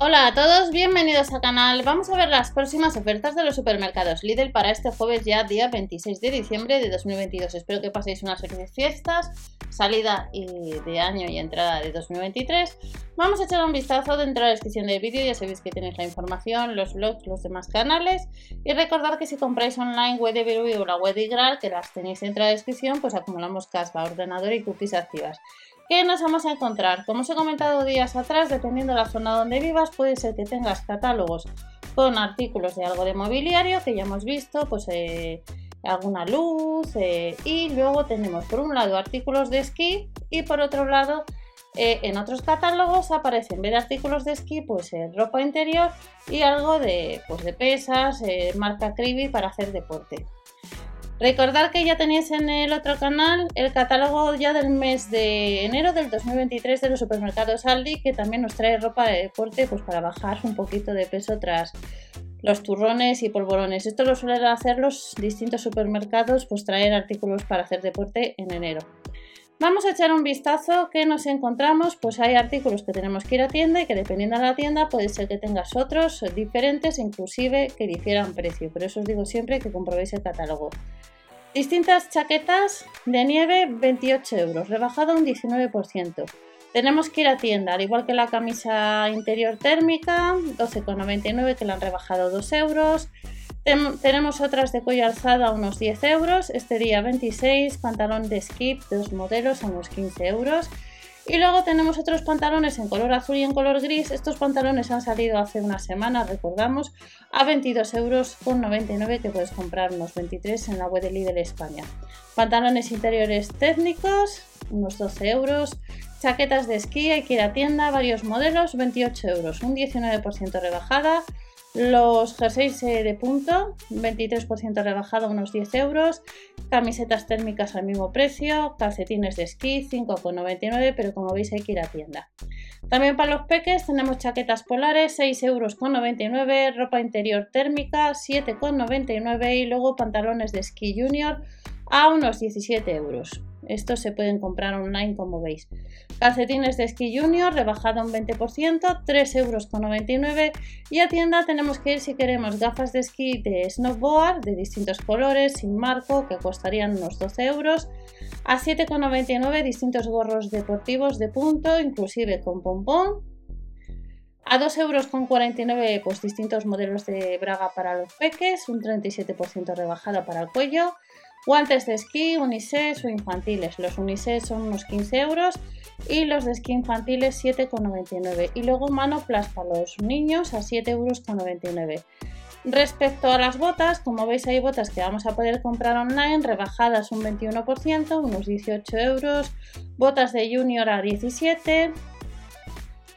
Hola a todos, bienvenidos al canal. Vamos a ver las próximas ofertas de los supermercados Lidl para este jueves ya día 26 de diciembre de 2022. Espero que paséis unas felices fiestas, salida de año y entrada de 2023. Vamos a echar un vistazo dentro de la descripción del vídeo, ya sabéis que tenéis la información, los blogs, los demás canales. Y recordad que si compráis online web de Virubi o la web de Igral, que las tenéis dentro de la descripción, pues acumulamos caspa, ordenador y cookies activas. ¿Qué nos vamos a encontrar? Como os he comentado días atrás, dependiendo de la zona donde vivas, puede ser que tengas catálogos con artículos de algo de mobiliario, que ya hemos visto, pues eh, alguna luz, eh, y luego tenemos por un lado artículos de esquí y por otro lado eh, en otros catálogos aparecen en vez de artículos de esquí, pues ropa interior y algo de, pues, de pesas, marca Cribi para hacer deporte. Recordad que ya tenéis en el otro canal el catálogo ya del mes de enero del 2023 de los supermercados Aldi, que también nos trae ropa de deporte pues para bajar un poquito de peso tras los turrones y polvorones. Esto lo suelen hacer los distintos supermercados, pues traer artículos para hacer deporte en enero. Vamos a echar un vistazo que nos encontramos, pues hay artículos que tenemos que ir a tienda y que dependiendo de la tienda puede ser que tengas otros diferentes, inclusive que difieran precio. Por eso os digo siempre que comprobéis el catálogo. Distintas chaquetas de nieve 28 euros, rebajado un 19%. Tenemos que ir a tienda, al igual que la camisa interior térmica, 12,99 que la han rebajado 2 euros tenemos otras de cuello alzado a unos 10 euros, este día 26, pantalón de skip, dos modelos a unos 15 euros. Y luego tenemos otros pantalones en color azul y en color gris. Estos pantalones han salido hace una semana, recordamos, a 22 euros con 99 que puedes comprar unos 23 en la web de Lidl España. Pantalones interiores técnicos, unos 12 euros. Chaquetas de esquí, hay que ir a tienda, varios modelos, 28 euros, un 19% rebajada. Los jerseys eh, de punto, 23% rebajado, unos 10 euros. Camisetas térmicas al mismo precio. Calcetines de esquí, 5,99, pero como veis hay que ir a tienda. También para los peques tenemos chaquetas polares, 6,99 euros. Ropa interior térmica, 7,99. Y luego pantalones de esquí junior a unos 17 euros. Estos se pueden comprar online como veis. Calcetines de esquí junior rebajado un 20%, 3,99 euros. Y a tienda tenemos que ir si queremos gafas de esquí de snowboard de distintos colores, sin marco, que costarían unos 12 euros. A 7,99 distintos gorros deportivos de punto, inclusive con pompón. A 2,49 euros pues distintos modelos de braga para los peques, un 37% rebajada para el cuello. Guantes de esquí, unisex o infantiles. Los unisex son unos 15 euros y los de esquí infantiles 7,99. Y luego manoplas para los niños a 7,99 euros. Respecto a las botas, como veis hay botas que vamos a poder comprar online, rebajadas un 21%, unos 18 euros. Botas de junior a 17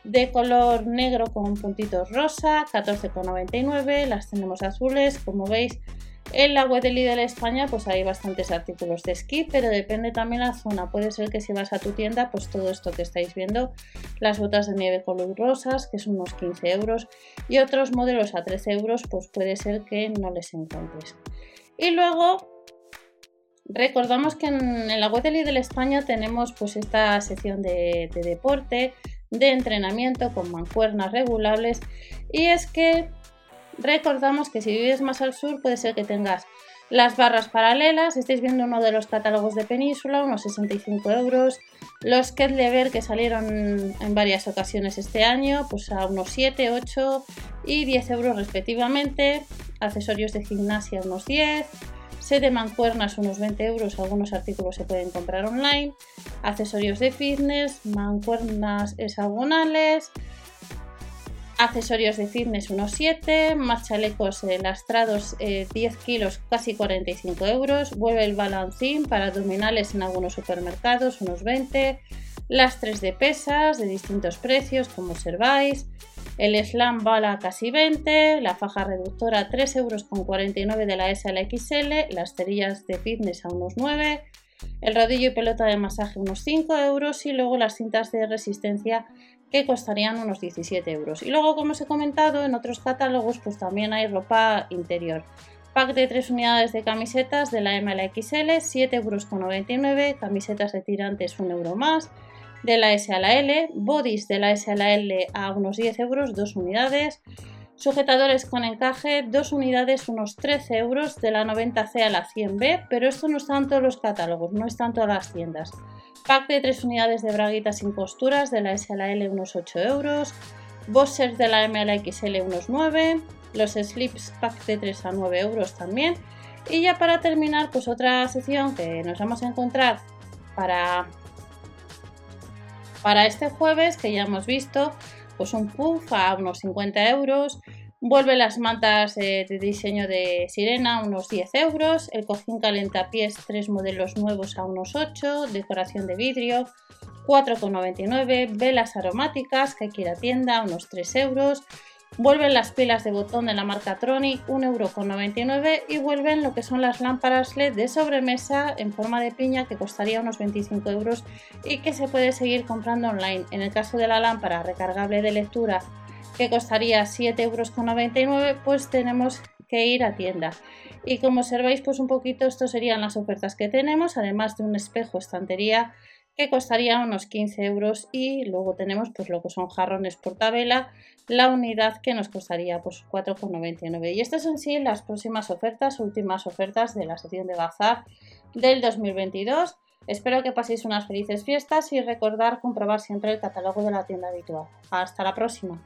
de color negro con puntitos rosa, 14,99. Las tenemos azules, como veis en la web de Lidl España pues hay bastantes artículos de esquí, pero depende también la zona. Puede ser que si vas a tu tienda, pues todo esto que estáis viendo, las botas de nieve color rosas, que son unos 15 euros, y otros modelos a 13 euros, pues puede ser que no les encuentres. Y luego recordamos que en, la web de Lidl España tenemos pues esta sección de, de deporte, de entrenamiento con mancuernas regulables, y es que Recordamos que si vives más al sur puede ser que tengas las barras paralelas, estáis viendo uno de los catálogos de Península, unos 65 euros. Los Ketlever que salieron en varias ocasiones este año, pues a unos 7, 8 y 10 euros respectivamente. Accesorios de gimnasia unos 10. Set de mancuernas unos 20 euros, algunos artículos se pueden comprar online. Accesorios de fitness, mancuernas hexagonales, accesorios de fitness unos 7, más chalecos eh, lastrados 10 eh, kilos casi 45 euros, vuelve el balancín para abdominales en algunos supermercados unos 20, lastres de pesas de distintos precios como observáis, el slam bala casi 20, la faja reductora 3 euros con 49 de la S a la XL, las cerillas de fitness a unos 9, el rodillo y pelota de masaje unos 5 euros y luego las cintas de resistencia que costarían unos 17 euros. Y luego, como os he comentado, en otros catálogos pues también hay ropa interior. Pack de 3 unidades de camisetas de la M a la XL, 7,99 euros, camisetas de tirantes 1 euro más, de la S a la L, bodies de la S a la L a unos 10 euros, dos unidades, sujetadores con encaje, dos unidades, unos 13 euros, de la 90C a la 100B, pero esto no está en todos los catálogos, no está en todas las tiendas. Pack de 3 unidades de braguitas sin costuras, de la S a la L unos 8 euros, boxers de la M a la XL unos 9, los slips pack de 3 a 9 euros también. Y ya para terminar, pues otra sección que nos vamos a encontrar para para este jueves, que ya hemos visto, pues un puff a unos 50 euros, vuelve las mantas de diseño de sirena unos 10 euros, el cojín calentapiés, tres modelos nuevos a unos 8, decoración de vidrio, 4,99, velas aromáticas, que hay que ir a tienda, unos 3 euros, Vuelven las pilas de botón de la marca Tronic, 1,99€ y vuelven lo que son las lámparas LED de sobremesa en forma de piña que costaría unos 25 euros y que se puede seguir comprando online. En el caso de la lámpara recargable de lectura que costaría 7,99 euros, pues tenemos que ir a tienda. Y como observáis, pues un poquito estos serían las ofertas que tenemos, además de un espejo estantería que costaría unos 15 euros y luego tenemos pues lo que son jarrones por tabela la unidad que nos costaría pues 4,99 y estas son sí las próximas ofertas últimas ofertas de la sección de bazar del 2022 espero que paséis unas felices fiestas y recordar comprobar siempre el catálogo de la tienda habitual. Hasta la próxima